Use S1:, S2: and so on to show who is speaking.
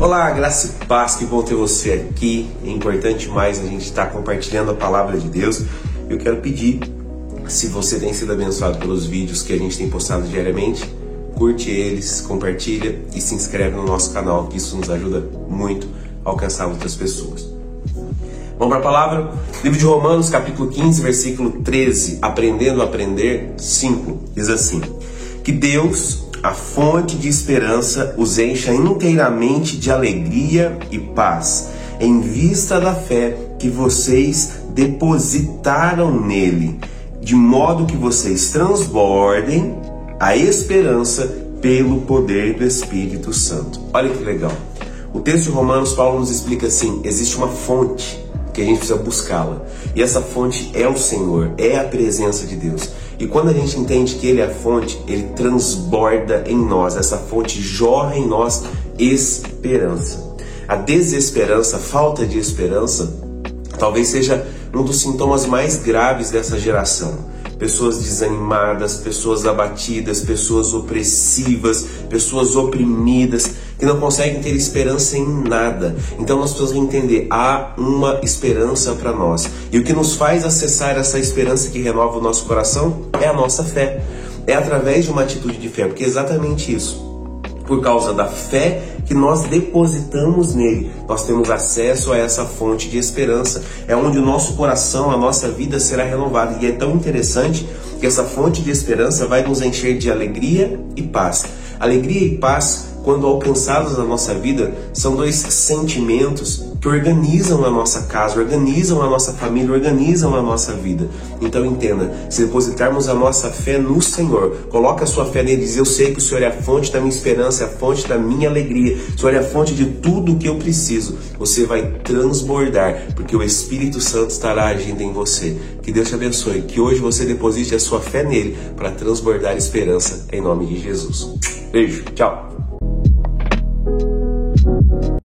S1: Olá, graça e paz, que bom ter você aqui. É importante mais a gente estar compartilhando a palavra de Deus. Eu quero pedir, se você tem sido abençoado pelos vídeos que a gente tem postado diariamente, curte eles, compartilha e se inscreve no nosso canal, que isso nos ajuda muito a alcançar outras pessoas. Vamos para a palavra? Livro de Romanos, capítulo 15, versículo 13. Aprendendo a aprender, 5. Diz assim: Que Deus a fonte de esperança os encha inteiramente de alegria e paz, em vista da fé que vocês depositaram nele, de modo que vocês transbordem a esperança pelo poder do Espírito Santo. Olha que legal. O texto de Romanos, Paulo nos explica assim: existe uma fonte que a gente precisa buscá-la. E essa fonte é o Senhor, é a presença de Deus. E quando a gente entende que Ele é a fonte, Ele transborda em nós, essa fonte jorra em nós esperança. A desesperança, a falta de esperança, talvez seja um dos sintomas mais graves dessa geração pessoas desanimadas, pessoas abatidas, pessoas opressivas, pessoas oprimidas, que não conseguem ter esperança em nada. Então nós precisamos entender, há uma esperança para nós. E o que nos faz acessar essa esperança que renova o nosso coração é a nossa fé. É através de uma atitude de fé, porque é exatamente isso por causa da fé que nós depositamos nele, nós temos acesso a essa fonte de esperança. É onde o nosso coração, a nossa vida será renovada. E é tão interessante que essa fonte de esperança vai nos encher de alegria e paz. Alegria e paz quando alcançados na nossa vida, são dois sentimentos que organizam a nossa casa, organizam a nossa família, organizam a nossa vida. Então entenda, se depositarmos a nossa fé no Senhor, coloca a sua fé nele e diz, eu sei que o Senhor é a fonte da minha esperança, é a fonte da minha alegria, o Senhor é a fonte de tudo o que eu preciso. Você vai transbordar, porque o Espírito Santo estará agindo em você. Que Deus te abençoe, que hoje você deposite a sua fé nele para transbordar esperança em nome de Jesus. Beijo, tchau.